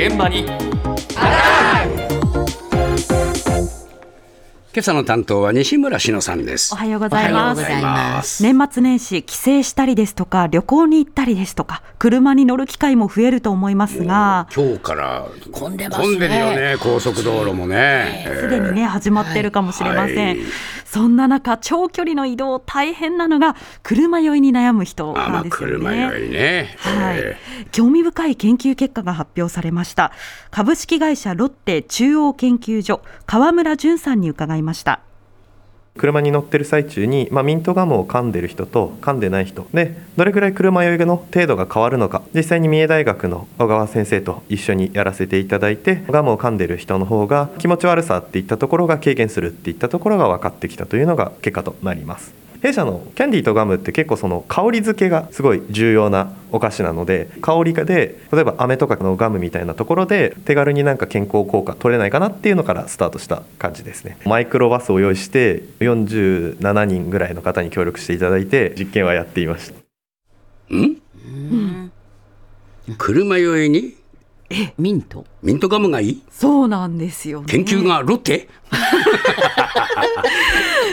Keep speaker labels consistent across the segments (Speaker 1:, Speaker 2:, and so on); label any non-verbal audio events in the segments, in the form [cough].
Speaker 1: 現場に。
Speaker 2: 今朝の担当は西村篠さんです。
Speaker 3: おはようございます。
Speaker 2: ます。
Speaker 3: 年末年始、帰省したりですとか、旅行に行ったりですとか、車に乗る機会も増えると思いますが、
Speaker 2: 今日から
Speaker 1: 混んでますね。
Speaker 2: 混んでるよね高速道路もね。
Speaker 3: すでにね、始まってるかもしれません。
Speaker 2: はい。
Speaker 3: そんな中、長距離の移動、大変なのが、車酔いに悩む人
Speaker 2: あまあ
Speaker 3: なんですよ
Speaker 2: 車
Speaker 3: ね。
Speaker 2: 酔いね。
Speaker 3: はい。
Speaker 2: え。
Speaker 3: 興味深い研究結果が発表されました。株式会社ロッテ中央研究所川村淳さんに伺いましたました。
Speaker 4: 車に乗ってる最中に、まあ、ミントガムを噛んでる人と噛んでない人。でどれぐらい車酔いの程度が変わるのか。実際に三重大学の小川先生と一緒にやらせていただいてガムを噛んでる人の方が気持ち悪さっていったところが軽減するっていったところが分かってきたというのが結果となります。弊社のキャンディーとガムって結構その香り付けがすごい重要なお菓子なので香りがで例えば飴とかのガムみたいなところで手軽になんか健康効果取れないかなっていうのからスタートした感じですね。マイクロバスを用意して47人ぐらいの方に協力していただいて実験はやっていました。
Speaker 2: 車酔いに？
Speaker 1: ミント？
Speaker 2: ミントガムがいい？
Speaker 3: そうなんですよね。
Speaker 2: 研究がロッテ？[laughs]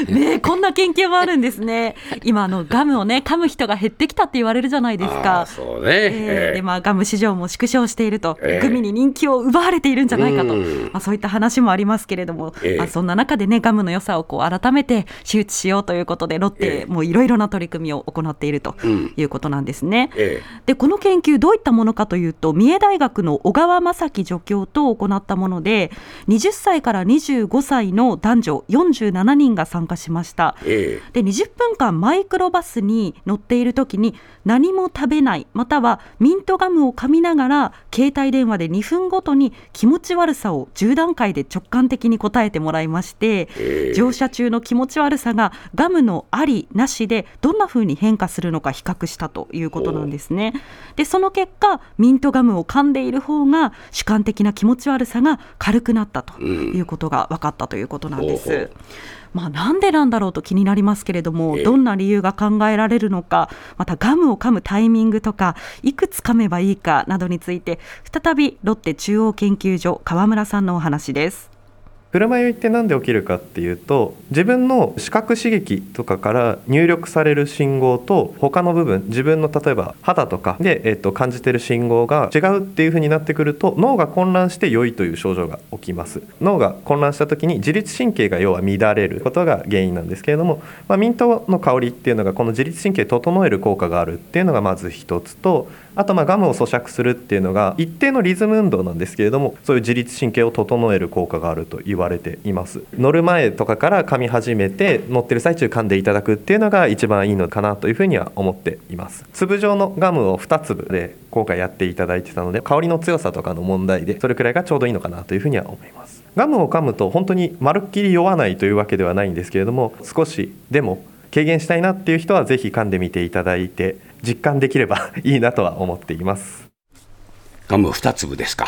Speaker 3: ねえこんな研究もあるんですね。今あのガムをね噛む人が減ってきたって言われるじゃないです
Speaker 2: あ
Speaker 3: か。
Speaker 2: あそうね。
Speaker 3: でまあ、ガム市場も縮小していると、
Speaker 2: ええ
Speaker 3: グミに人気を奪われているんじゃないかと、
Speaker 2: うん。
Speaker 3: まあ、そういった話もありますけれども、
Speaker 2: ええ
Speaker 3: まあ、そんな中でねガムの良さをこう改めて周知しようということでロッ
Speaker 2: え
Speaker 3: テ
Speaker 2: え
Speaker 3: もういろいろな取り組みを行っていると
Speaker 2: うん。
Speaker 3: いうことなんですね。
Speaker 2: え
Speaker 3: でこの研究どういったものかというと三重大学の小川正樹助教と行ったもので20歳から25歳の男女47人が参加しました。
Speaker 2: ええ
Speaker 3: で20分間マイクロバスに乗っている時に何も食べないまたはミントガムを噛みながら携帯電話で2分ごとに気持ち悪さを10段階で直感的に答えてもらいまして、
Speaker 2: ええ
Speaker 3: 乗車中の気持ち悪さがガムのありなしでどんな風に変化するのか比較したということなんですね。でその結果ミントガムを噛んでいる方が主観的な気持ち悪さが軽くなったということが分かったということなんです。
Speaker 2: ほうほう
Speaker 3: まあ、なんでなんだろうと気になりますけれども、
Speaker 2: ええ
Speaker 3: どんな理由が考えられるのか、またガムを噛むタイミングとか、いくつ噛めばいいかなどについて、再びロッテ中央研究所、川村さんのお話です。
Speaker 4: 車酔いって何で起きるかっていうと自分の視覚刺激とかから入力される信号と他の部分自分の例えば肌とかで、えっと感じてる信号が違うっていう風になってくると脳が混乱して酔いという症状が起きます。脳が混乱した時に自律神経が要は乱れることが原因なんですけれども、まあ、ミントの香りっていうのがこの自律神経整える効果があるっていうのがまず一つとあとまガムを咀嚼するっていうのが一定のリズム運動なんですけれどもそういう自律神経を整える効果があると言われています。乗る前とかから噛み始めて乗ってる最中噛んでいただくっていうのが一番いいのかなというふうには思っています。粒状のガムを2粒で今回やっていただいてたので香りの強さとかの問題でそれくらいがちょうどいいのかなというふうには思います。ガムを噛むと本当にまるっきり酔わないというわけではないんですけれども少しでも軽減したいなっていう人はぜひ噛んでみていただいて実感できれば [laughs] いいなとは思っています。
Speaker 2: ガム二粒ですか？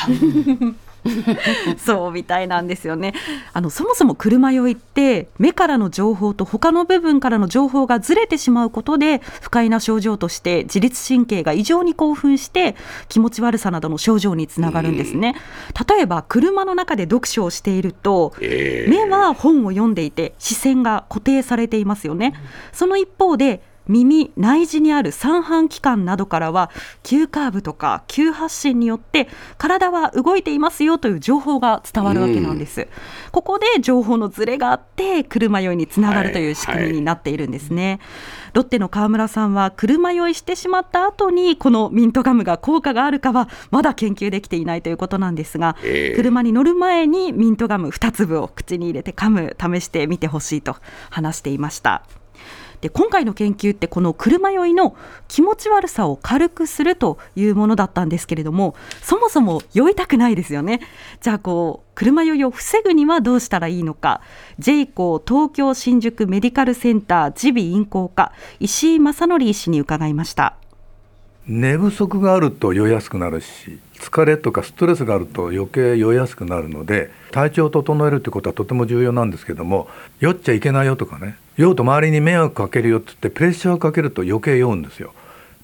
Speaker 2: [laughs]
Speaker 3: そうみたいなんですよね。あのそもそも車酔いって目からの情報と他の部分からの情報がずれてしまうことで不快な症状として自律神経が異常に興奮して気持ち悪さなどの症状につながるんですね。例えば車の中で読書をしていると
Speaker 2: ええ。
Speaker 3: 目は本を読んでいて視線が固定されていますよね。その一方で耳内耳にある三半規管などからは急カーブとか急発進によって体は動いていますよという情報が伝わるわけなんです、ここで情報のズレがあって車酔いにつながるという仕組みになっているんですね、ロッテの川村さんは車酔いしてしまった後にこのミントガムが効果があるかはまだ研究できていないということなんですが、
Speaker 2: ええ。
Speaker 3: 車に乗る前にミントガム2粒を口に入れて噛む試してみてほしいと話していました。で今回の研究ってこの車酔いの気持ち悪さを軽くするというものだったんですけれどもそもそも酔いたくないですよね。じゃあこう車酔いを防ぐにはどうしたらいいのか。j コ東京新宿メディカルセンター耳鼻咽喉科石井正則医師に伺いました。
Speaker 5: 寝不足があると酔いやすくなるし疲れとかストレスがあると余計酔いやすくなるので体調を整えるってことはとても重要なんですけども酔っちゃいけないよとかね酔うと周りに迷惑かけるよって言ってプレッシャーをかけると余計酔うんですよ。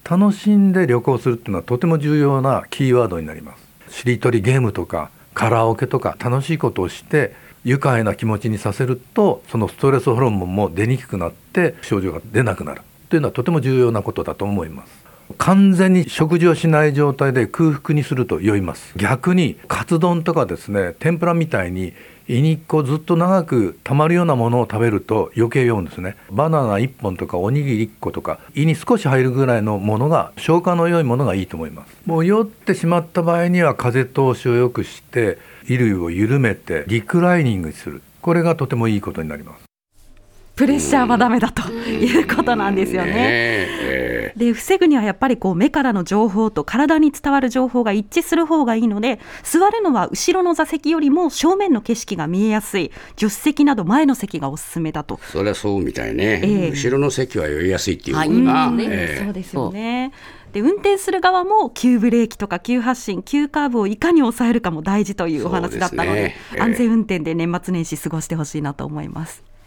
Speaker 5: 楽しんで旅行するっていうのはとても重要なキーワードになります。しりとりゲームとかカラオケとか楽しいことをして愉快な気持ちにさせるとそのストレスホルモンも出にくくなって症状が出なくなる。というのはとても重要なことだと思います。完全に食事をしない状態で空腹にすると酔います。逆にカツ丼とかですね天ぷらみたいに胃にこうずっと長く溜まるようなものを食べると余計酔うんですね。バナナ1本とかおにぎり1個とか胃に少し入るぐらいのものが消化の良いものがいいと思います。もう酔ってしまった場合には風通しを良くして衣類を緩めてリクライニングする。これがとてもいいことになります。
Speaker 3: プレッシャーはダメだということなんですよね。
Speaker 2: え。
Speaker 3: で防ぐにはやっぱりこう目からの情報と体に伝わる情報が一致する方がいいので座るのは後ろの座席よりも正面の景色が見えやすい。助手席など前の席がおすすめだと。
Speaker 2: そりゃそうみたいね、
Speaker 3: ええ。
Speaker 2: 後ろの席は酔いやすいっていう
Speaker 1: はい
Speaker 2: もんな、
Speaker 1: うん。ね
Speaker 2: ええ。
Speaker 3: そうですよね。で運転する側も急ブレーキとか急発進急カーブをいかに抑えるかも大事というお話だったので
Speaker 2: ですね。ええ。
Speaker 3: 安全運転で年末年始過ごしてほしいなと思います。